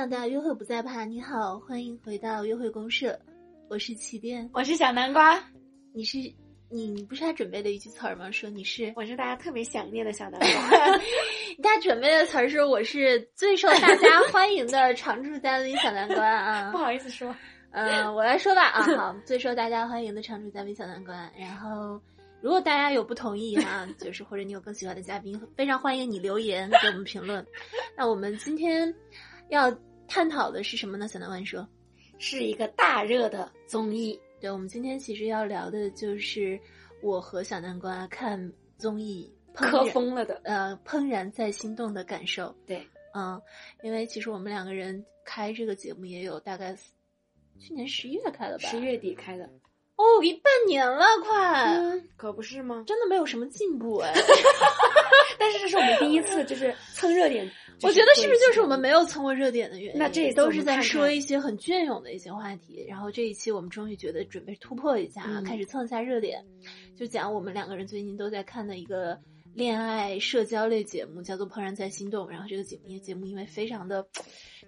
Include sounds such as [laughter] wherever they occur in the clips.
想到约会不再怕，你好，欢迎回到约会公社，我是起点，我是小南瓜，你是你你不是还准备了一句词儿吗？说你是我是大家特别想念的小南瓜，[laughs] 大家准备的词儿是我是最受大家 [laughs] 欢迎的常驻嘉宾小南瓜啊，[laughs] 不好意思说，嗯，我来说吧啊，好，最受大家欢迎的常驻嘉宾小南瓜，然后。如果大家有不同意哈，就是或者你有更喜欢的嘉宾，非常欢迎你留言给我们评论。那我们今天要探讨的是什么呢？小南万说，是一个大热的综艺。对，我们今天其实要聊的就是我和小南瓜看综艺磕疯了的，呃，怦然在心动的感受。对，嗯，因为其实我们两个人开这个节目也有大概去年十一月开的吧，十月底开的。哦，一半年了，快，可不是吗？真的没有什么进步哎。[laughs] [laughs] 但是这是我们第一次，就是蹭热点。我觉得是不是就是我们没有蹭过热点的原因？那这都是在说一些很隽永的一些话题。然后这一期我们终于觉得准备突破一下，开始蹭一下热点，就讲我们两个人最近都在看的一个。恋爱社交类节目叫做《怦然在心动》，然后这个节目节目因为非常的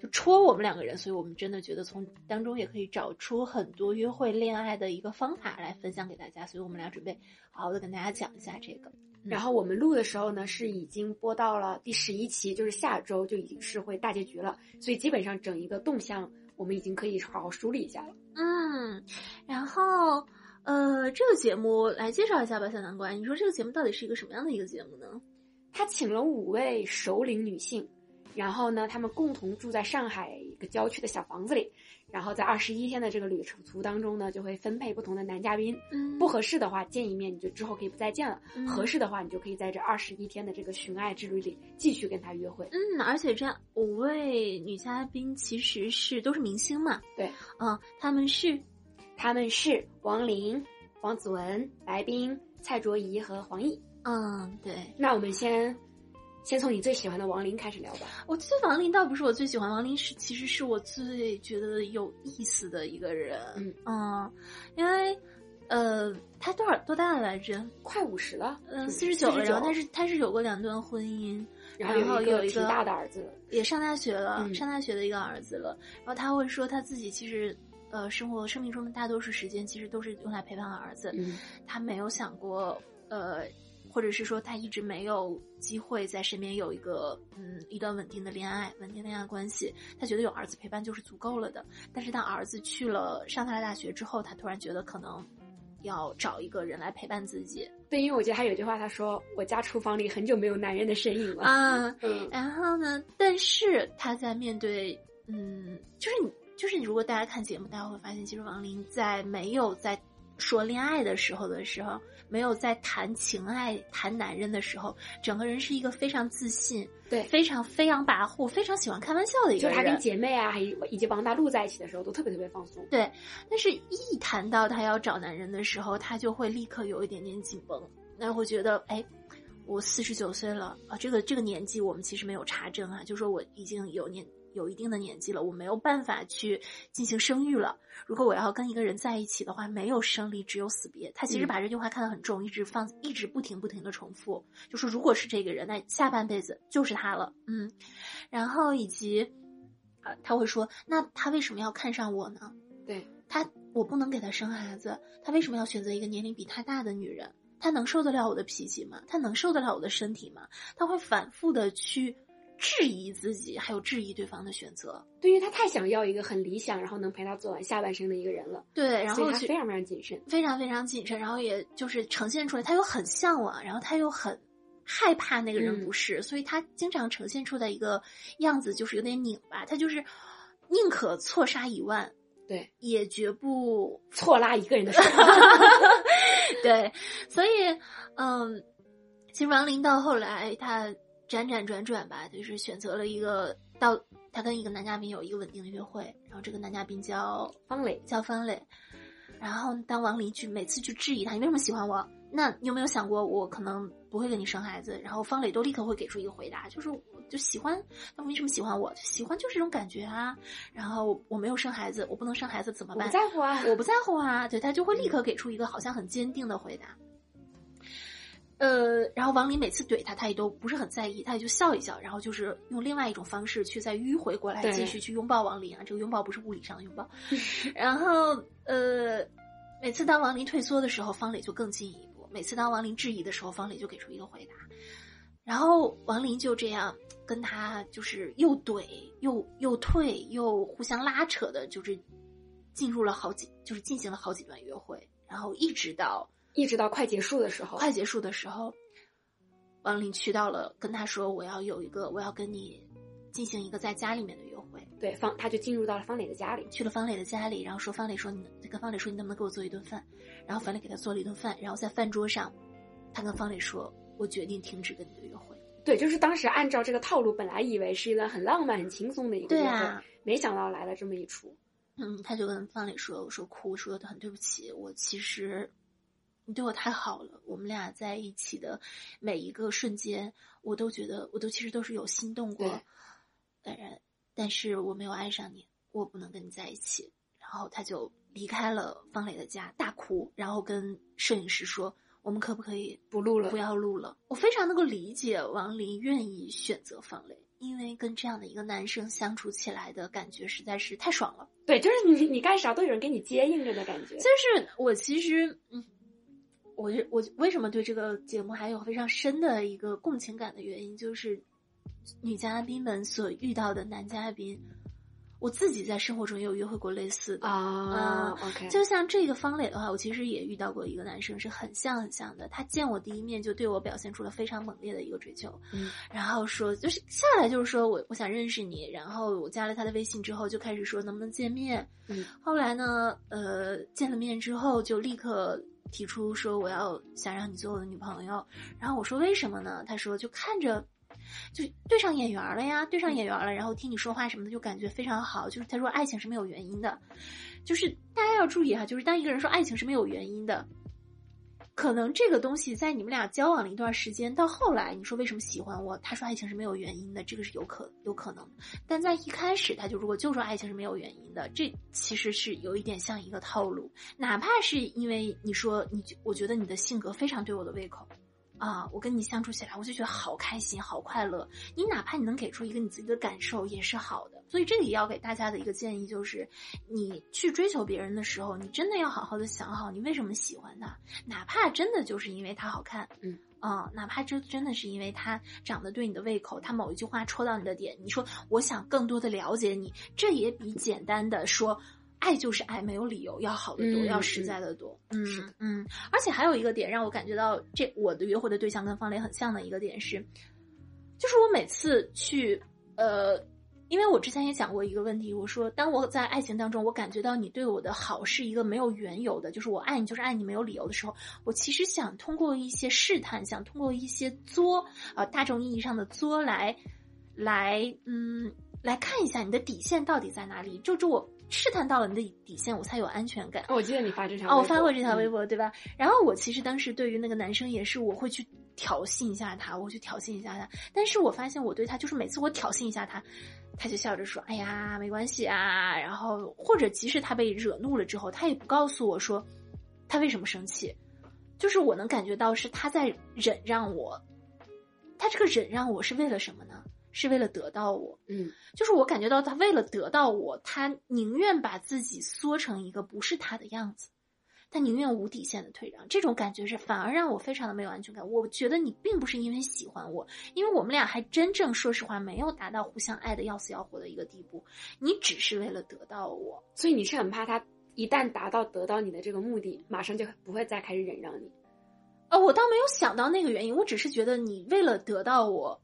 就戳我们两个人，所以我们真的觉得从当中也可以找出很多约会恋爱的一个方法来分享给大家，所以我们俩准备好好的跟大家讲一下这个。然后我们录的时候呢，是已经播到了第十一期，就是下周就已经是会大结局了，所以基本上整一个动向我们已经可以好好梳理一下了。嗯，然后。呃，这个节目来介绍一下吧，小南瓜。你说这个节目到底是一个什么样的一个节目呢？他请了五位首领女性，然后呢，他们共同住在上海一个郊区的小房子里，然后在二十一天的这个旅程途当中呢，就会分配不同的男嘉宾。嗯，不合适的话见一面，你就之后可以不再见了；合适的话，你就可以在这二十一天的这个寻爱之旅里继续跟他约会。嗯，而且这五位女嘉宾其实是都是明星嘛？对，嗯，他们是。他们是王林、王子文、白冰、蔡卓宜和黄奕。嗯，对。那我们先先从你最喜欢的王林开始聊吧。我觉得王林倒不是我最喜欢，王林是其实是我最觉得有意思的一个人。嗯嗯，因为呃，他多少多大了来着？快五十了。嗯，四十九了。然后他是他是有过两段婚姻，然后有一个大的儿子，也上大学了，上大学的一个儿子了。然后他会说他自己其实。呃，生活生命中的大多数时间其实都是用来陪伴儿子。嗯，他没有想过，呃，或者是说他一直没有机会在身边有一个嗯一段稳定的恋爱、稳定恋爱关系。他觉得有儿子陪伴就是足够了的。但是当儿子去了上他的大学之后，他突然觉得可能要找一个人来陪伴自己。对，因为我觉得他有句话，他说：“我家厨房里很久没有男人的身影了。”啊，嗯。然后呢？但是他在面对，嗯，就是你。就是如果大家看节目，大家会发现，其实王琳在没有在说恋爱的时候的时候，没有在谈情爱、谈男人的时候，整个人是一个非常自信、对非常飞扬跋扈、非常喜欢开玩笑的一个人。就是他跟姐妹啊，还以及王大陆在一起的时候，都特别特别放松。对，但是一谈到他要找男人的时候，他就会立刻有一点点紧绷，那会觉得，哎，我四十九岁了啊，这个这个年纪我们其实没有查证啊，就说我已经有年。有一定的年纪了，我没有办法去进行生育了。如果我要跟一个人在一起的话，没有生离，只有死别。他其实把这句话看得很重，一直放，一直不停不停的重复，就说如果是这个人，那下半辈子就是他了。嗯，然后以及，呃，他会说，那他为什么要看上我呢？对他，我不能给他生孩子，他为什么要选择一个年龄比他大的女人？他能受得了我的脾气吗？他能受得了我的身体吗？他会反复的去。质疑自己，还有质疑对方的选择，对于他太想要一个很理想，然后能陪他走完下半生的一个人了。对，然后他非常非常谨慎，非常非常谨慎，然后也就是呈现出来，他又很向往，然后他又很害怕那个人不是，所以他经常呈现出的一个样子就是有点拧巴，他就是宁可错杀一万，对，也绝不错拉一个人的手。[laughs] [laughs] 对，所以嗯，其实王林到后来他。辗转转转吧，就是选择了一个到他跟一个男嘉宾有一个稳定的约会，然后这个男嘉宾叫方磊，叫方磊。然后当王林去每次去质疑他，你为什么喜欢我？那你有没有想过我可能不会跟你生孩子？然后方磊都立刻会给出一个回答，就是就喜欢，那为什么喜欢我？喜欢就是这种感觉啊。然后我没有生孩子，我不能生孩子怎么办？不在乎啊，我不在乎啊。对他就会立刻给出一个好像很坚定的回答。呃，然后王林每次怼他，他也都不是很在意，他也就笑一笑，然后就是用另外一种方式去再迂回过来，继续去拥抱王林啊。这个拥抱不是物理上的拥抱。[laughs] 然后呃，每次当王林退缩的时候，方磊就更进一步；每次当王林质疑的时候，方磊就给出一个回答。然后王林就这样跟他就是又怼又又退又互相拉扯的，就是进入了好几，就是进行了好几段约会，然后一直到一直到快结束的时候，快结束的时候，王林去到了跟他说我要有一个我要跟你进行一个在家里面的约会，对方他就进入到了方磊的家里。去了方磊的家里，然后说方磊说你跟方磊说你能不能给我做一顿饭，然后方磊给他做了一顿饭，然后在饭桌上，他跟方磊说我决定停止跟你的约会。对，就是当时按照这个套路，本来以为是一段很浪漫、很轻松的一个约会，对啊，没想到来了这么一出。嗯，他就跟方磊说：“我说哭，说很对不起，我其实你对我太好了，我们俩在一起的每一个瞬间，我都觉得我都其实都是有心动过对，当然，但是我没有爱上你，我不能跟你在一起。”然后他就离开了方磊的家，大哭，然后跟摄影师说：“我们可不可以不录了不要录了？”我非常能够理解王林愿意选择方磊，因为跟这样的一个男生相处起来的感觉实在是太爽了。对，就是你你干啥都有人给你接应着的感觉。就是我其实，嗯，我是我为什么对这个节目还有非常深的一个共情感的原因，就是女嘉宾们所遇到的男嘉宾，我自己在生活中也有约会过类似的。啊，OK，就像这个方磊的话，我其实也遇到过一个男生，是很像很像的。他见我第一面就对我表现出了非常猛烈的一个追求，嗯然后说就是下来就是说我我想认识你，然后我加了他的微信之后就开始说能不能见面，嗯，后来呢，呃，见了面之后就立刻提出说我要想让你做我的女朋友，然后我说为什么呢？他说就看着。就对上眼缘了呀，对上眼缘了，然后听你说话什么的，就感觉非常好。就是他说爱情是没有原因的，就是大家要注意哈，就是当一个人说爱情是没有原因的，可能这个东西在你们俩交往了一段时间，到后来你说为什么喜欢我，他说爱情是没有原因的，这个是有可有可能。但在一开始他就如果就说爱情是没有原因的，这其实是有一点像一个套路，哪怕是因为你说你，我觉得你的性格非常对我的胃口。啊，我跟你相处起来，我就觉得好开心、好快乐。你哪怕你能给出一个你自己的感受，也是好的。所以这里要给大家的一个建议就是，你去追求别人的时候，你真的要好好的想好你为什么喜欢他，哪怕真的就是因为他好看，嗯啊、哪怕这真的是因为他长得对你的胃口，他某一句话戳到你的点，你说我想更多的了解你，这也比简单的说。爱就是爱，没有理由，要好的多，嗯要实在的多。嗯是的。嗯，而且还有一个点让我感觉到，这我的约会的对象跟方磊很像的一个点是，就是我每次去，呃，因为我之前也讲过一个问题，我说当我在爱情当中，我感觉到你对我的好是一个没有缘由的，就是我爱你就是爱你没有理由的时候，我其实想通过一些试探，想通过一些作，啊、大众意义上的作来，来，嗯，来看一下你的底线到底在哪里，就就我试探到了你的底线，我才有安全感。哦我记得你发这条哦，我发过这条微嗯博，对吧？然后我其实当时对于那个男生也是，我会去挑衅一下他，我去挑衅一下他。但是我发现我对他就是每次我挑衅一下他，他就笑着说：“哎呀，没关系啊。”然后或者即使他被惹怒了之后，他也不告诉我说他为什么生气，就是我能感觉到是他在忍让我。他这个忍让我是为了什么呢？是为了得到我。嗯就是我感觉到他为了得到我，他宁愿把自己缩成一个不是他的样子，他宁愿无底线的退让。这种感觉是反而让我非常的没有安全感。我觉得你并不是因为喜欢我，因为我们俩还真正说实话没有达到互相爱的要死要活的一个地步，你只是为了得到我。所以你是很怕他一旦达到得到你的这个目的，马上就不会再开始忍让你。呃，我倒没有想到那个原因，我只是觉得你为了得到我，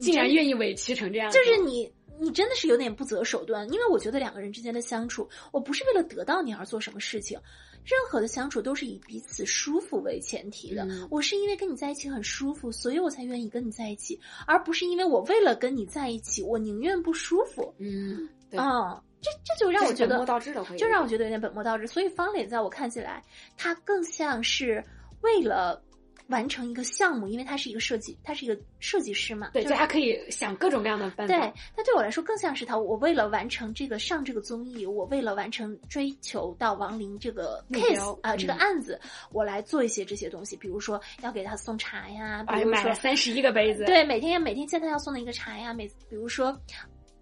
竟然愿意委屈成这样，就是你，你真的是有点不择手段。因为我觉得两个人之间的相处，我不是为了得到你而做什么事情，任何的相处都是以彼此舒服为前提的。嗯我是因为跟你在一起很舒服，所以我才愿意跟你在一起，而不是因为我为了跟你在一起，我宁愿不舒服。嗯，对，啊、这这就让我觉得本末倒置了会有就让我觉得有点本末倒置。所以方磊在我看起来，他更像是为了完成一个项目，因为他是一个设计，他是一个设计师嘛，对，就就他可以想各种各样的办法。对，但对我来说更像是他，我为了完成这个上这个综艺，我为了完成追求到王林这个目 case 标啊、这个嗯案子，我来做一些这些东西，比如说要给他送茶呀，比哎，如说买了三十一个杯子。，对，每天每天见他要送的一个茶呀，每比如说，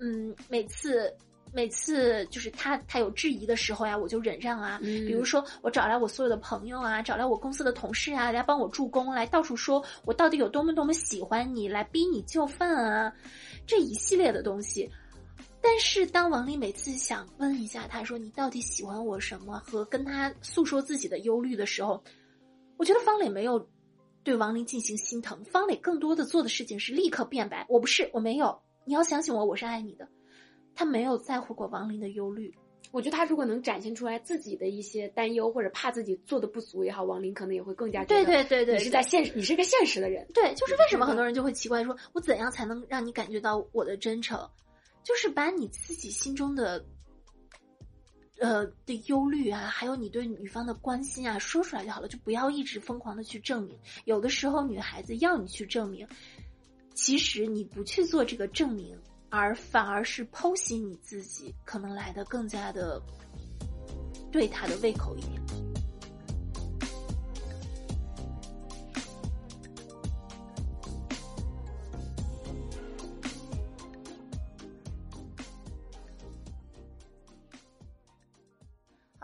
嗯，每次每次就是他他有质疑的时候呀，我就忍让啊。嗯比如说，我找来我所有的朋友啊，找来我公司的同事啊，来帮我助攻，来到处说我到底有多么多么喜欢你，来逼你就范啊，这一系列的东西。但是当王林每次想问一下他说你到底喜欢我什么，和跟他诉说自己的忧虑的时候，我觉得方磊没有对王林进行心疼，方磊更多的做的事情是立刻变白，我不是，我没有，你要相信我，我是爱你的。他没有在乎过王林的忧虑，我觉得他如果能展现出来自己的一些担忧，或者怕自己做的不足也好，王林可能也会更加觉对得对对对，你是在现实，你是个现实的人。对，就是为什么很多人就会奇怪说，我怎样才能让你感觉到我的真诚？就是把你自己心中的，呃的忧虑啊，还有你对女方的关心啊，说出来就好了，就不要一直疯狂的去证明。有的时候女孩子要你去证明，其实你不去做这个证明，而反而是剖析你自己，可能来的更加的对他的胃口一点。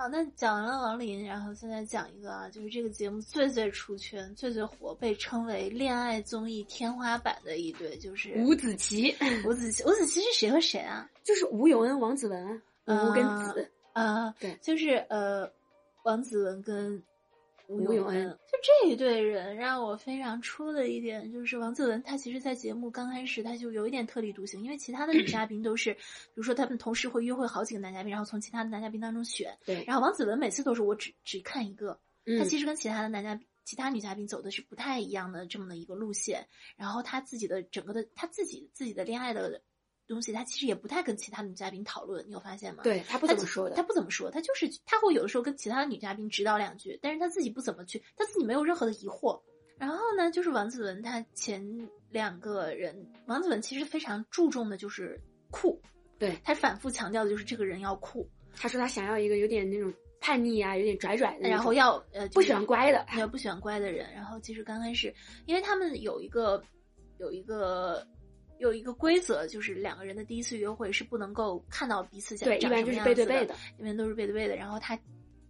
好，那讲完了王林，然后现在讲一个啊，就是这个节目最最出圈、最最火，被称为恋爱综艺天花板的一对，就是吴子琪吴子琪。吴子琪是谁和谁啊？就是吴永恩、王子文，吴跟啊子，啊，对就是呃，王子文跟吴永恩，就这一对人让我非常出的一点就是王子文他其实，在节目刚开始他就有一点特立独行，因为其他的女嘉宾都是，比如说他们同时会约会好几个男嘉宾，然后从其他的男嘉宾当中选，对，然后王子文每次都是我只只看一个，嗯。他其实跟其他的男嘉宾、其他女嘉宾走的是不太一样的这么的一个路线，然后他自己的整个的他自己自己的恋爱的东西，他其实也不太跟其他女嘉宾讨论，你有发现吗？对他不怎么说的他，不怎么说，他就是他会有的时候跟其他的女嘉宾指导两句，但是他自己不怎么去，他自己没有任何的疑惑。然后呢，就是王子文，他前两个人，王子文其实非常注重的就是酷，对他反复强调的就是这个人要酷，他说他想要一个有点那种叛逆啊，有点拽拽的，然后要呃不喜欢乖的，要不喜欢乖的人。然后其实刚开始，因为他们有一个有一个有一个规则，就是两个人的第一次约会是不能够看到彼此长对，一长般就是背对背的，一般都是背对背的。然后他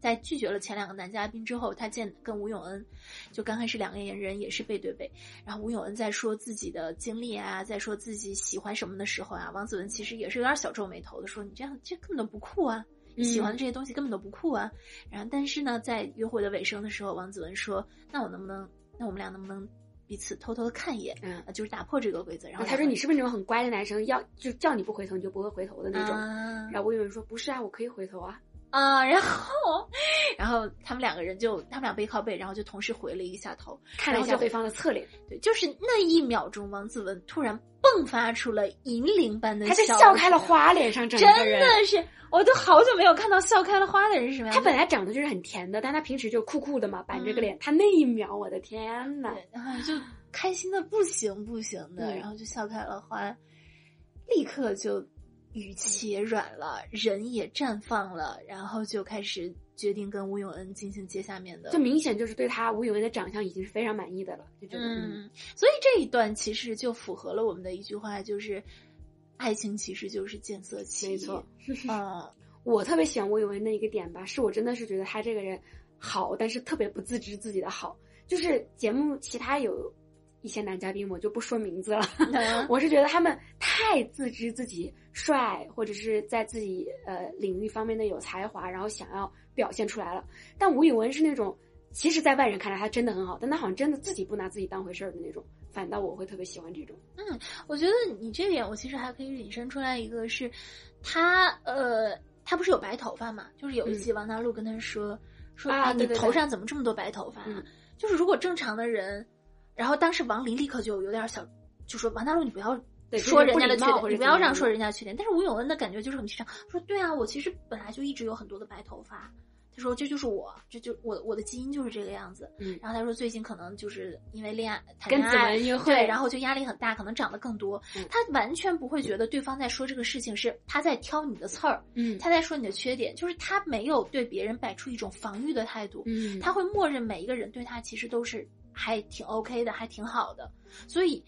在拒绝了前两个男嘉宾之后，他见跟吴永恩，就刚开始两个人也是背对背。然后吴永恩在说自己的经历啊，在说自己喜欢什么的时候啊，王子文其实也是有点小皱眉头的，说你这样这根本都不酷啊。你喜欢的嗯这些东西根本都不酷啊，然后但是呢，在约会的尾声的时候，王子文说：“那我能不能，那我们俩能不能彼此偷偷的看一眼？嗯啊，就是打破这个规则。”然后他说你是不是那种很乖的男生，要就叫你不回头你就不会回头的那种？啊然后我有人说不是啊，我可以回头啊。啊，然后，然后他们两个人就他们俩背靠背，然后就同时回了一下头，看了一下对方的侧脸，对，就是那一秒钟，王子文突然迸发出了银铃般的他在笑笑开了，花，脸上整真个人。的是，我都好久没有看到笑开了花的人是什么样。他本来长得就是很甜的，但他平时就酷酷的嘛，板着个嗯脸。他那一秒，我的天呐！对，然后就开心的不行不行的，嗯然后就笑开了花，立刻就语气也软了，人也绽放了，然后就开始决定跟吴永恩进行接下面的就明显就是对他吴永恩的长相已经是非常满意的了，就觉得嗯，嗯，所以这一段其实就符合了我们的一句话，就是爱情其实就是见色起意。没错。嗯，我特别喜欢吴永恩的一个点吧，是我真的是觉得他这个人好，但是特别不自知自己的好。就是节目其他有一些男嘉宾，我就不说名字了，嗯 [laughs] 我是觉得他们太自知自己帅，或者是在自己呃领域方面的有才华，然后想要表现出来了。但吴宇文是那种，其实，在外人看来他真的很好，但他好像真的自己不拿自己当回事儿的那种。反倒我会特别喜欢这种。嗯我觉得你这点，我其实还可以引申出来一个是，他呃，他不是有白头发嘛？就是有一集王大陆跟他说、说嗯啊哎你头上怎么这么多白头发、啊嗯就是如果正常的人，然后当时王林立刻就有点小，就说王大陆你不要对说人家的缺点，你不要这样说人家的缺点。但是吴永恩的感觉就是很平常，说对啊，我其实本来就一直有很多的白头发，他说这就是我，这就我我的基因就是这个样子。嗯然后他说最近可能就是因为恋爱谈跟子恋爱，文约会，对，然后就压力很大，可能长得更多。嗯他完全不会觉得对方在说这个事情是他在挑你的刺儿，嗯他在说你的缺点，就是他没有对别人摆出一种防御的态度，嗯，他会默认每一个人对他其实都是还挺 OK 的，还挺好的。所以，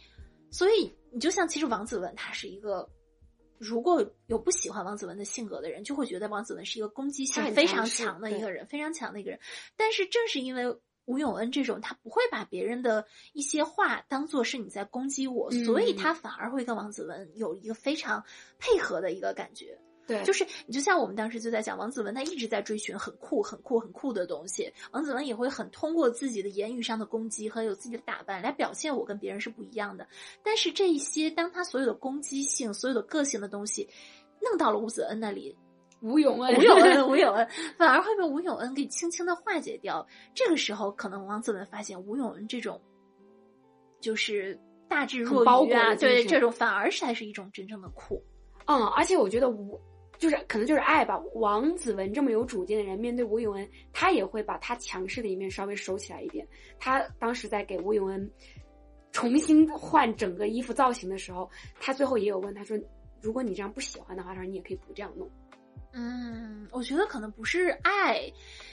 所以你就像其实王子文他是一个。如果有不喜欢王子文的性格的人，就会觉得王子文是一个攻击性非常强的一个人，非常强的一个人。但是正是因为吴永恩这种，他不会把别人的一些话当做是你在攻击我，所以嗯他反而会跟王子文有一个非常配合的一个感觉。对，就是你就像我们当时就在讲，王子文他一直在追寻很酷、很酷、很酷的东西。王子文也会很通过自己的言语上的攻击和有自己的打扮来表现我跟别人是不一样的。但是这一些，当他所有的攻击性、所有的个性的东西弄到了吴子恩那里，吴永恩，[laughs] 吴永恩，吴永恩反而会被吴永恩给轻轻的化解掉。这个时候，可能王子文发现吴永恩这种就是大智若愚啊，对这种反而才是一种真正的酷。嗯，而且我觉得吴就是可能就是爱吧。王子文这么有主见的人，面对吴永恩，他也会把他强势的一面稍微收起来一点。他当时在给吴永恩重新换整个衣服造型的时候，他最后也有问他说：“如果你这样不喜欢的话，他说你也可以不这样弄。嗯，我觉得可能不是爱，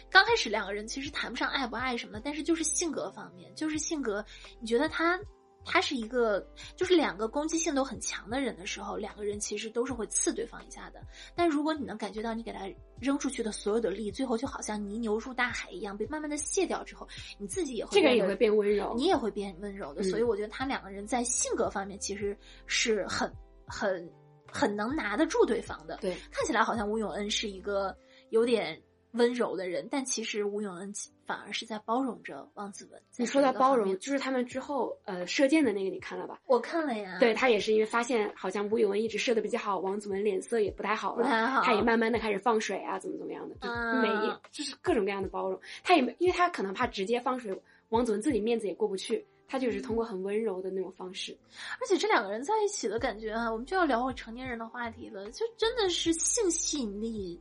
刚开始两个人其实谈不上爱不爱什么的，但是就是性格方面，就是性格，你觉得他他是一个，就是两个攻击性都很强的人的时候，两个人其实都是会刺对方一下的。但如果你能感觉到你给他扔出去的所有的力，最后就好像泥牛入大海一样，被慢慢的卸掉之后，你自己也会这个也会变温柔。你也会变温柔的。嗯所以我觉得他两个人在性格方面其实是很很很能拿得住对方的。对，看起来好像吴永恩是一个有点温柔的人，但其实吴永恩反而是在包容着王子文。你说到包容，，就是他们之后呃射箭的那个，你看了吧？我看了呀。对他也是因为发现好像吴永恩一直射的比较好，王子文脸色也不太好了，不太好他也慢慢的开始放水啊，怎么怎么样的，就嗯每一就是各种各样的包容。他也没，因为他可能怕直接放水，王子文自己面子也过不去，他就是通过很温柔的那种方式。而且这两个人在一起的感觉啊，我们就要聊回成年人的话题了，就真的是性吸引力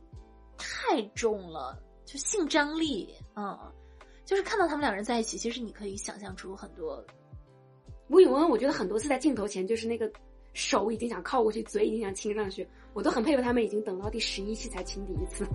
太重了，就性张力，嗯，就是看到他们两人在一起，其实你可以想象出很多吴宇文，我觉得很多次在镜头前就是那个手已经想靠过去，嘴已经想亲上去，我都很佩服他们，已经等到第十一期才亲第一次。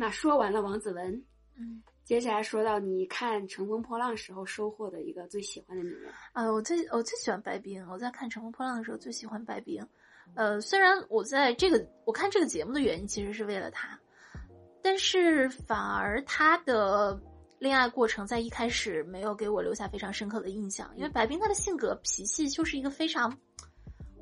那说完了王子文，嗯。接下来说到你看《乘风破浪》时候收获的一个最喜欢的女人，呃，我最我最喜欢白冰。我在看《乘风破浪》的时候最喜欢白冰。呃，虽然我在这个我看这个节目的原因其实是为了她，但是反而她的恋爱过程在一开始没有给我留下非常深刻的印象，因为白冰她的性格脾气就是一个非常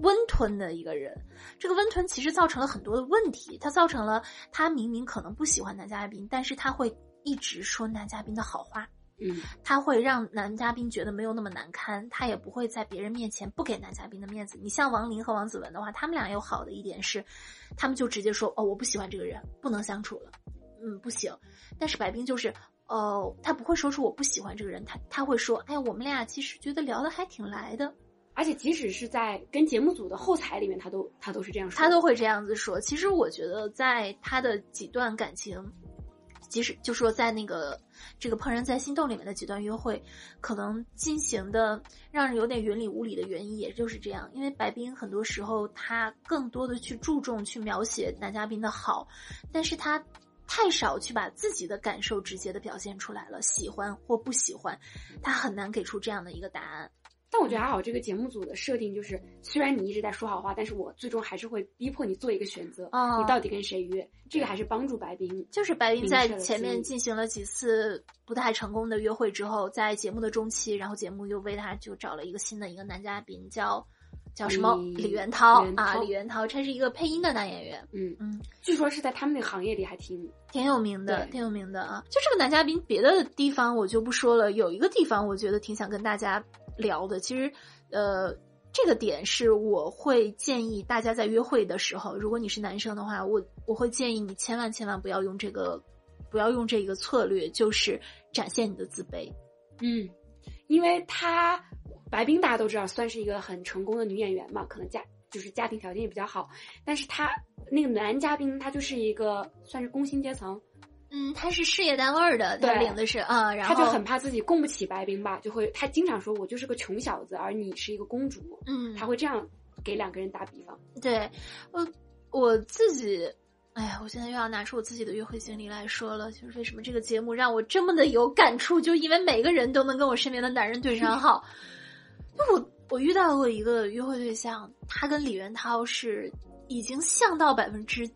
温吞的一个人。这个温吞其实造成了很多的问题，他造成了他明明可能不喜欢男嘉宾，但是他会一直说男嘉宾的好话。嗯，他会让男嘉宾觉得没有那么难堪，他也不会在别人面前不给男嘉宾的面子。你像王林和王子文的话，他们俩有好的一点是，他们就直接说哦，我不喜欢这个人，不能相处了，嗯，不行。但是白冰就是哦，他不会说出我不喜欢这个人，他他会说，哎，我们俩其实觉得聊得还挺来的，而且即使是在跟节目组的后台里面，他都他都是这样说，他都会这样子说。其实我觉得在他的几段感情。即使就说在那个这个《怦然在心动》里面的几段约会，可能进行的让人有点云里雾里的原因，也就是这样。因为白冰很多时候他更多的去注重去描写男嘉宾的好，但是他太少去把自己的感受直接的表现出来了，喜欢或不喜欢，他很难给出这样的一个答案。但我觉得还好，这个节目组的设定就是，虽然你一直在说好话，但是我最终还是会逼迫你做一个选择，哦你到底跟谁约？这个还是帮助白冰。就是白冰在前面进行了几次不太成功的约会之后，在节目的中期，然后节目又为他就找了一个新的一个男嘉宾，叫叫什么李李元涛李元涛啊，李元涛，他是一个配音的男演员，嗯嗯，据说是在他们那个行业里还挺挺有名的，挺有名的啊。就这个男嘉宾，别的地方我就不说了，有一个地方我觉得挺想跟大家聊的。其实，呃，这个点是我会建议大家在约会的时候，如果你是男生的话，我我会建议你千万千万不要用这个，不要用这个策略，就是展现你的自卑。嗯，因为她白冰大家都知道，算是一个很成功的女演员嘛，可能家就是家庭条件也比较好，但是她那个男嘉宾他就是一个算是工薪阶层。嗯，他是事业单位的，他领的是啊，然后他就很怕自己供不起白冰吧，就会他经常说：“我就是个穷小子，而你是一个公主。”嗯，他会这样给两个人打比方。对，我我自己，哎呀，我现在又要拿出我自己的约会经历来说了，就是为什么这个节目让我这么的有感触，就因为每个人都能跟我身边的男人对上号。就我我遇到过一个约会对象，他跟李元涛是已经像到百分之。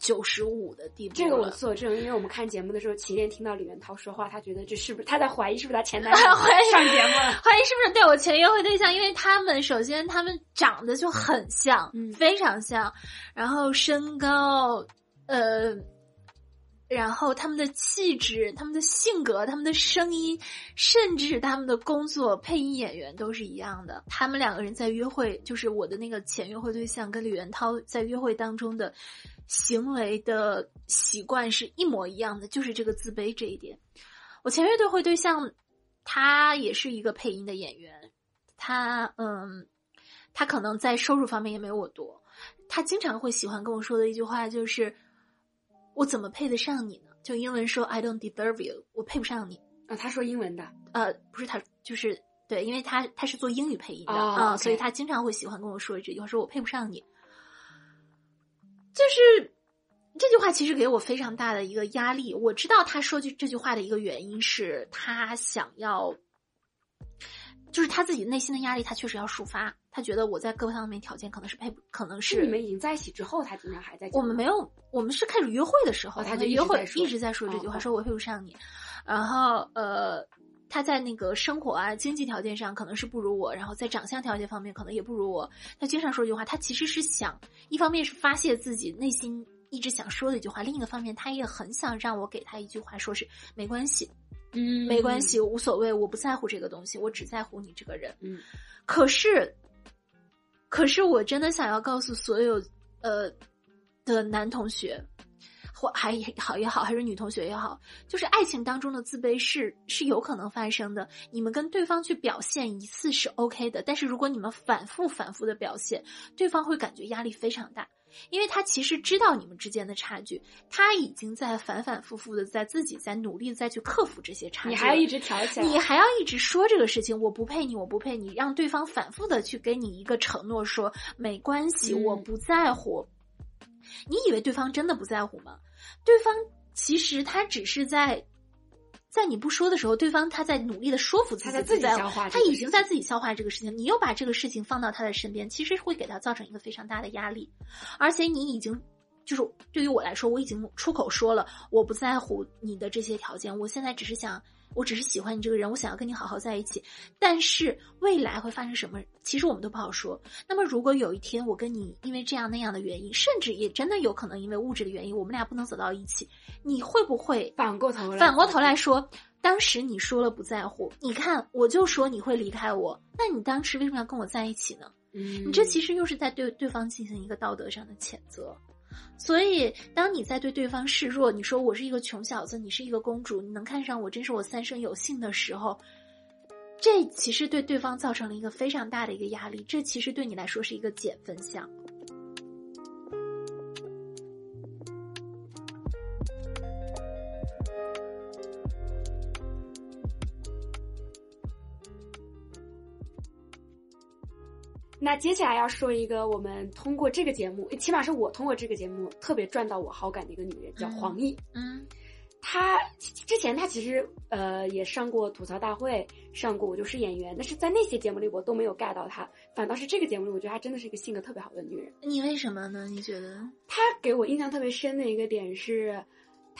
九十五的地步，这个我作证，因为我们看节目的时候，祁连听到李元涛说话，他觉得这是不是他在怀疑是不是他前男友上节目了？怀疑是不是对我前约会对象？因为他们首先他们长得就很像，非常像，然后身高，呃，然后他们的气质、他们的性格、他们的声音，甚至他们的工作，配音演员都是一样的。他们两个人在约会，就是我的那个前约会对象跟李元涛在约会当中的。行为的习惯是一模一样的，就是这个自卑这一点。我前乐队会对象，他也是一个配音的演员，他嗯，他可能在收入方面也没有我多。他经常会喜欢跟我说的一句话就是：“我怎么配得上你呢？”就英文说 “I don't deserve you”，我配不上你啊。他说英文的，呃，不是他，就是对，因为他他是做英语配音的啊，所以他经常会喜欢跟我说这句话，说我配不上你。就是这句话，其实给我非常大的一个压力。我知道他说句这句话的一个原因是他想要，就是他自己内心的压力，他确实要抒发。他觉得我在各方面条件可能是配，可能是你们已经在一起之后，他经常还在。我们没有，我们是开始约会的时候，他就约会一直在说这句话，说我配不上你。然后呃，他在那个生活啊、经济条件上可能是不如我，然后在长相条件方面可能也不如我。他经常说一句话，他其实是想。一方面是发泄自己内心一直想说的一句话，另一个方面他也很想让我给他一句话，说是没关系，嗯，没关系，无所谓，我不在乎这个东西，我只在乎你这个人，嗯。可是，可是我真的想要告诉所有呃的男同学，或还好也好，还是女同学也好，就是爱情当中的自卑是是有可能发生的。你们跟对方去表现一次是 OK 的，但是如果你们反复反复的表现，对方会感觉压力非常大，因为他其实知道你们之间的差距，他已经在反反复复的在自己在努力再去克服这些差距。你还要一直挑起来，你还要一直说这个事情，我不配你，我不配你，让对方反复的去给你一个承诺，说没关系，我不在乎。你以为对方真的不在乎吗？对方其实他只是在，在你不说的时候，对方他在努力的说服自己，他在自己消化，他已经在自己消化这个事情。你又把这个事情放到他的身边，其实会给他造成一个非常大的压力。而且你已经，就是对于我来说，我已经出口说了，我不在乎你的这些条件，我现在只是想。我只是喜欢你这个人，我想要跟你好好在一起。但是未来会发生什么，其实我们都不好说。那么如果有一天我跟你因为这样那样的原因，甚至也真的有可能因为物质的原因，我们俩不能走到一起，你会不会反过头来反过头来说，当时你说了不在乎，你看我就说你会离开我，那你当时为什么要跟我在一起呢？嗯，你这其实又是在对对方进行一个道德上的谴责。所以，当你在对对方示弱，你说我是一个穷小子，你是一个公主，你能看上我，真是我三生有幸的时候，这其实对对方造成了一个非常大的一个压力，这其实对你来说是一个减分项。那接下来要说一个我们通过这个节目，起码是我通过这个节目特别赚到我好感的一个女人，叫黄奕。嗯，她之前她其实呃也上过吐槽大会，上过我就是演员，但是在那些节目里我都没有 get 到她，反倒是这个节目里，我觉得她真的是一个性格特别好的女人。你为什么呢？你觉得？她给我印象特别深的一个点是。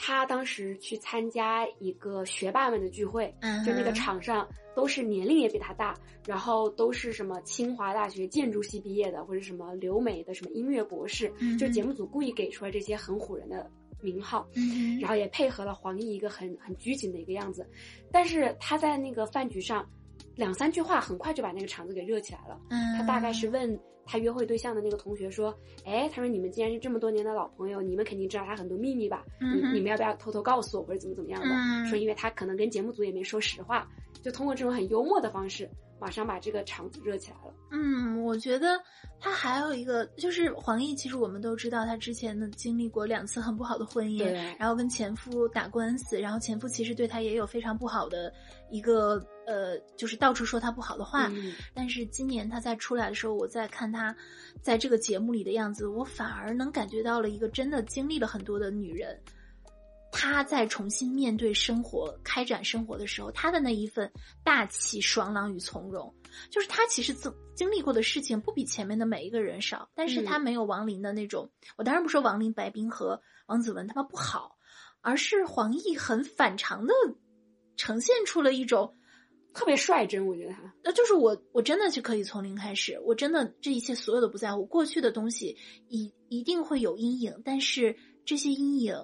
他当时去参加一个学霸们的聚会，嗯就那个场上都是年龄也比他大，然后都是什么清华大学建筑系毕业的，或者什么留美的什么音乐博士，嗯就节目组故意给出来这些很唬人的名号，嗯然后也配合了黄奕一个很很拘谨的一个样子，但是他在那个饭局上，两三句话很快就把那个场子给热起来了。嗯，他大概是问他约会对象的那个同学说：“哎，他说你们既然是这么多年的老朋友，你们肯定知道他很多秘密吧？嗯你你们要不要偷偷告诉我，或者怎么怎么样的？嗯说因为他可能跟节目组也没说实话，就通过这种很幽默的方式，马上把这个场子热起来了。嗯，我觉得他还有一个就是黄奕，其实我们都知道他之前呢经历过两次很不好的婚姻，然后跟前夫打官司，然后前夫其实对他也有非常不好的一个呃，就是到处说他不好的话。嗯但是今年他再出来的时候，我在看他在这个节目里的样子，我反而能感觉到了一个真的经历了很多的女人。她在重新面对生活、开展生活的时候，他的那一份大气、爽朗与从容，就是他其实经经历过的事情不比前面的每一个人少，但是他没有王林的那种。我当然不说王林、白冰和王子文他们不好，而是黄奕很反常的呈现出了一种。特别率真，我觉得他。那就是我，我真的就可以从零开始，我真的这一切所有的不在乎，过去的东西一一定会有阴影，但是这些阴影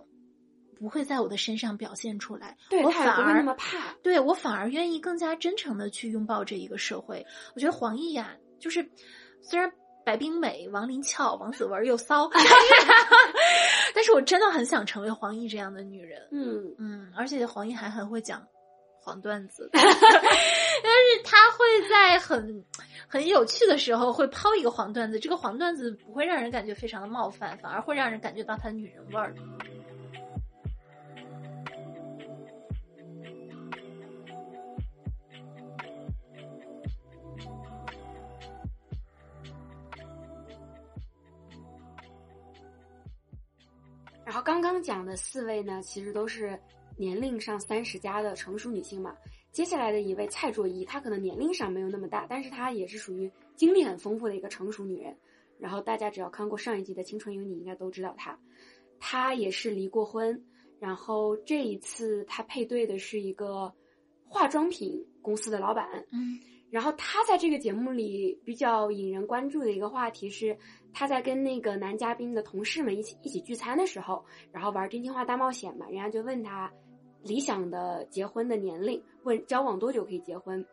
不会在我的身上表现出来，对我反而不那而么怕。对我反而愿意更加真诚的去拥抱这一个社会。我觉得黄奕呀、就是虽然白冰美、王林俏、王子文又骚，[laughs] 但是我真的很想成为黄奕这样的女人。嗯，嗯，而且黄奕还很会讲黄段子，[laughs] 但是他会在很很有趣的时候会抛一个黄段子，这个黄段子不会让人感觉非常的冒犯，反而会让人感觉到他的女人味儿。后刚刚讲的四位呢，其实都是年龄上三十加的成熟女性嘛。接下来的一位蔡卓宜，她可能年龄上没有那么大，但是她也是属于经历很丰富的一个成熟女人。然后大家只要看过上一季的《青春有你》，应该都知道她。她也是离过婚，然后这一次她配对的是一个化妆品公司的老板。嗯然后他在这个节目里比较引人关注的一个话题是，他在跟那个男嘉宾的同事们一起一起聚餐的时候，然后玩真心话大冒险嘛，人家就问他理想的结婚的年龄，问交往多久可以结婚，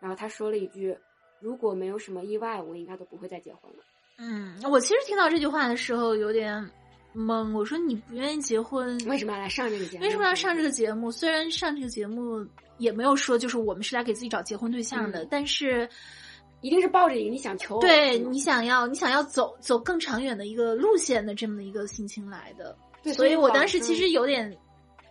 然后他说了一句：“如果没有什么意外，我应该都不会再结婚了。嗯，我其实听到这句话的时候有点懵，我说你不愿意结婚，”为什么要来上这个节目？为什么要上这个节目？虽然上这个节目也没有说就是我们是来给自己找结婚对象的，嗯但是一定是抱着一个你想求偶对你想要你想要走走更长远的一个路线的这么的一个心情来的。对所以我当时其实有点，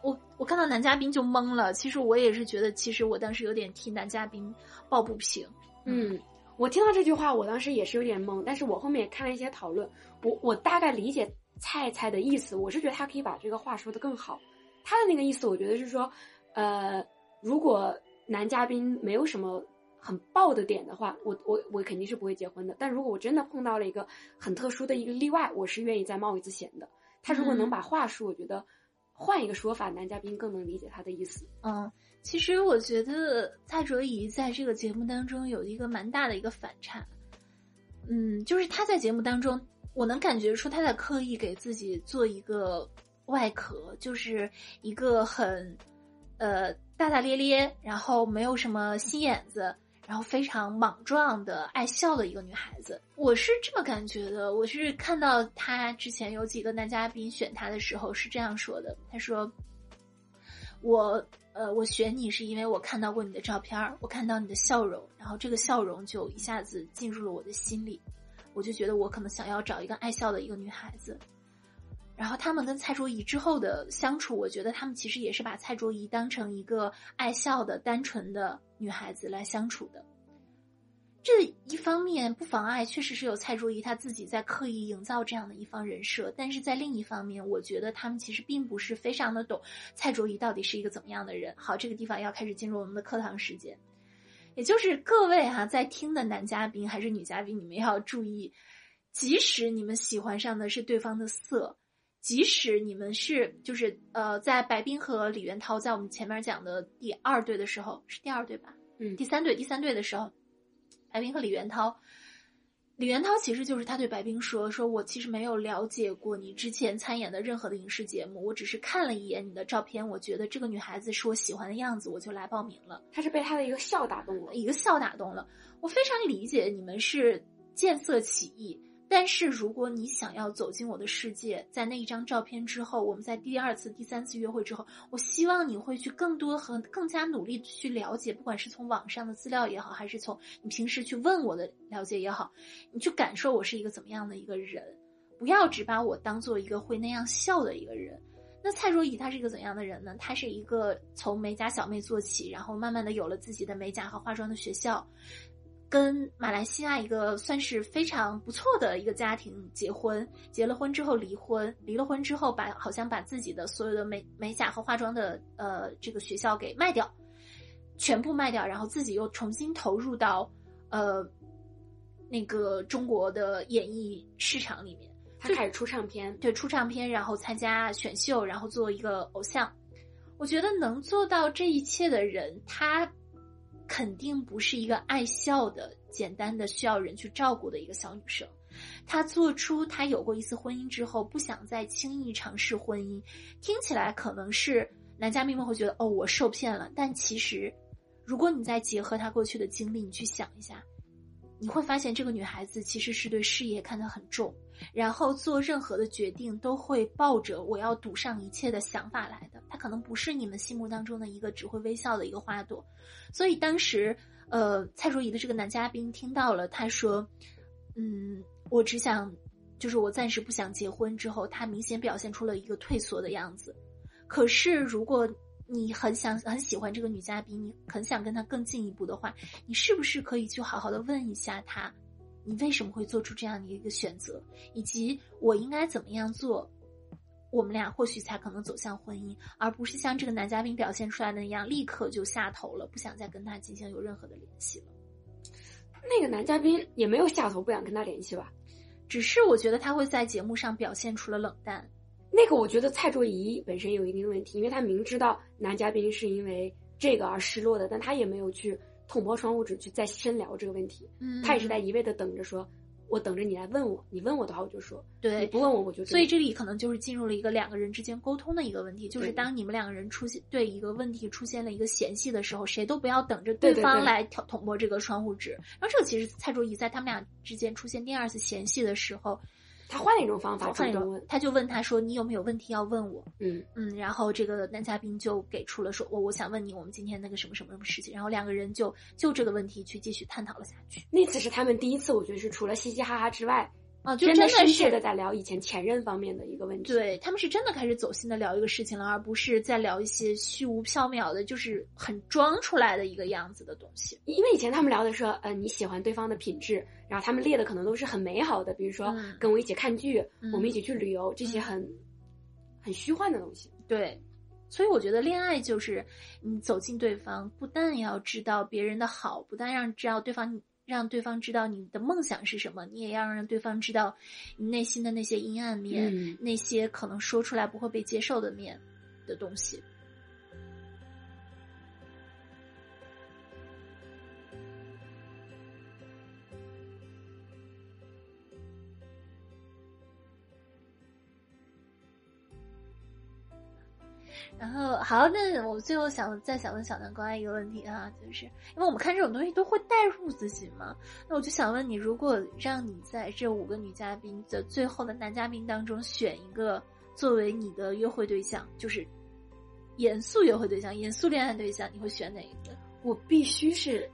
我我看到男嘉宾就懵了。其实我也是觉得，其实我当时有点替男嘉宾抱不平。嗯，我听到这句话，我当时也是有点懵，但是我后面也看了一些讨论，我我大概理解菜菜的意思，我是觉得他可以把这个话说得更好。他的那个意思，我觉得是说，呃，如果男嘉宾没有什么很爆的点的话，我我我肯定是不会结婚的。但如果我真的碰到了一个很特殊的一个例外，我是愿意再冒一次险的。他如果能嗯把话术，我觉得换一个说法，男嘉宾更能理解他的意思。嗯，其实我觉得蔡卓宜在这个节目当中有一个蛮大的一个反差。嗯，就是他在节目当中，我能感觉出他在刻意给自己做一个外壳，就是一个很呃大大咧咧，然后没有什么心眼子，然后非常莽撞的爱笑的一个女孩子。我是这么感觉的。我是看到她之前有几个男嘉宾选她的时候是这样说的，他说：“我呃，我选你是因为我看到过你的照片儿，我看到你的笑容，然后这个笑容就一下子进入了我的心里，我就觉得我可能想要找一个爱笑的一个女孩子。然后他们跟蔡卓宜之后的相处，我觉得他们其实也是把蔡卓宜当成一个爱笑的、单纯的女孩子来相处的。这一方面不妨碍，确实是有蔡卓宜她自己在刻意营造这样的一方人设，但是在另一方面，我觉得他们其实并不是非常的懂蔡卓宜到底是一个怎么样的人。好，这个地方要开始进入我们的课堂时间，也就是各位哈、在听的男嘉宾还是女嘉宾，你们要注意，即使你们喜欢上的是对方的色。即使你们是就是呃，在白冰和李元涛在我们前面讲的第二对的时候，是第二对吧？嗯第三对第三对的时候，白冰和李元涛李元涛其实就是他对白冰说：“说我其实没有了解过你之前参演的任何的影视节目，我只是看了一眼你的照片，我觉得这个女孩子是我喜欢的样子，我就来报名了。”他是被他的一个笑打动了，一个笑打动了。我非常理解你们是见色起意。但是如果你想要走进我的世界，在那一张照片之后，我们在第二次、第三次约会之后，我希望你会去更多和更加努力去了解，不管是从网上的资料也好，还是从你平时去问我的了解也好，你去感受我是一个怎么样的一个人，不要只把我当做一个会那样笑的一个人。那蔡卓宜她是一个怎样的人呢？她是一个从美甲小妹做起，然后慢慢的有了自己的美甲和化妆的学校。跟马来西亚一个算是非常不错的一个家庭结婚，结了婚之后离婚，离了婚之后把好像把自己的所有的美美甲和化妆的呃这个学校给卖掉，全部卖掉，然后自己又重新投入到呃那个中国的演艺市场里面，他开始出唱片，对，出唱片，然后参加选秀，然后做一个偶像。我觉得能做到这一切的人，他。肯定不是一个爱笑的、简单的需要人去照顾的一个小女生。她做出她有过一次婚姻之后，不想再轻易尝试婚姻。听起来可能是男嘉宾们会觉得哦，我受骗了。但其实，如果你再结合她过去的经历，你去想一下，你会发现这个女孩子其实是对事业看得很重。然后做任何的决定都会抱着我要赌上一切的想法来的，他可能不是你们心目当中的一个只会微笑的一个花朵，所以当时，呃，蔡卓宜的这个男嘉宾听到了，他说，嗯，我只想，就是我暂时不想结婚。之后，他明显表现出了一个退缩的样子。可是，如果你很想很喜欢这个女嘉宾，你很想跟她更进一步的话，你是不是可以去好好的问一下她？你为什么会做出这样的一个选择？以及我应该怎么样做，我们俩或许才可能走向婚姻，而不是像这个男嘉宾表现出来的那样，立刻就下头了，不想再跟他进行有任何的联系了。那个男嘉宾也没有下头，不想跟他联系吧？只是我觉得他会在节目上表现出了冷淡。那个我觉得蔡卓宜本身有一定的问题，因为他明知道男嘉宾是因为这个而失落的，但他也没有去。捅破窗户纸去再深聊这个问题，嗯，他也是在一味的等着说，我等着你来问我，你问我的话我就说，对，你不问我我就。所以这里可能就是进入了一个两个人之间沟通的一个问题，就是当你们两个人出现对一个问题出现了一个嫌隙的时候，谁都不要等着对方来挑捅破这个窗户纸。然后这个其实蔡卓宜在他们俩之间出现第二次嫌隙的时候。他换了一种方法，换一种，他就问他说：“你有没有问题要问我？”嗯嗯，然后这个男嘉宾就给出了说：“我我想问你，我们今天那个什么什么什么事情。”然后两个人就就这个问题去继续探讨了下去。那次是他们第一次，我觉得是除了嘻嘻哈哈之外。啊，就真的是的在聊以前前任方面的一个问题。对他们是真的开始走心的聊一个事情了，而不是在聊一些虚无缥缈的，就是很装出来的一个样子的东西。因为以前他们聊的说，呃，你喜欢对方的品质，然后他们列的可能都是很美好的，比如说跟我一起看剧，我们一起去旅游，这些很很虚幻的东西。对，所以我觉得恋爱就是你走进对方，不但要知道别人的好，不但让知道对方。让对方知道你的梦想是什么，你也要让对方知道你内心的那些阴暗面，那些可能说出来不会被接受的面的东西。然后好，那我最后想再想问小南瓜一个问题啊，就是因为我们看这种东西都会代入自己嘛，那我就想问你，如果让你在这五个女嘉宾的最后的男嘉宾当中选一个作为你的约会对象，就是严肃约会对象、严肃恋爱对象，你会选哪一个？我必须是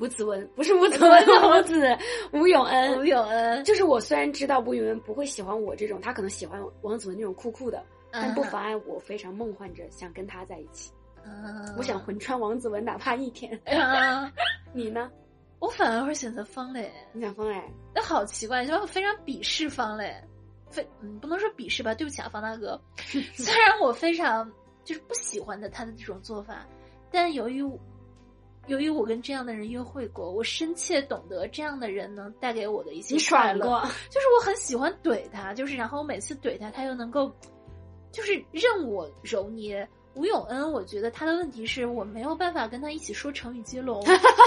吴子文，不是吴子文，[laughs] 吴子吴永恩，吴永恩。就是我虽然知道吴永恩不会喜欢我这种，他可能喜欢王子文那种酷酷的。但不妨碍我非常梦幻着想跟他在一起。我想魂穿王子文，哪怕一天。[laughs] 你呢？我反而会选择方磊。你想方磊？那好奇怪，就非常鄙视方磊。非嗯，不能说鄙视吧，对不起啊，方大哥。[laughs] 虽然我非常就是不喜欢的他的这种做法，但由于由于我跟这样的人约会过，我深切懂得这样的人能带给我的一些快乐。就是我很喜欢怼他，就是然后我每次怼他，他又能够。就是任我揉捏，吴永恩，我觉得他的问题是我没有办法跟他一起说成语接龙，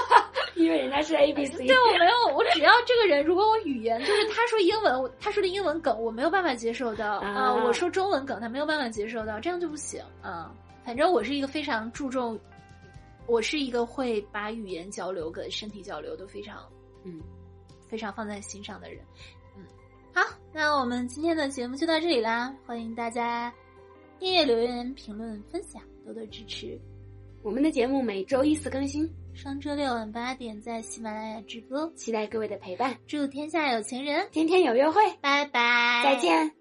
[laughs] 因为人家是 A B C。对我没有，我只要这个人，如果我语言就是他说英文，我他说的英文梗我没有办法接受到啊、啊我说中文梗他没有办法接受到，这样就不行啊、反正我是一个非常注重，我是一个会把语言交流跟身体交流都非常嗯，非常放在心上的人。嗯，好，那我们今天的节目就到这里啦，欢迎大家订阅、留言、评论、分享，多多支持。我们的节目每周一次更新，双周六晚八点在喜马拉雅直播，期待各位的陪伴。祝天下有情人，天天有约会，拜拜，再见。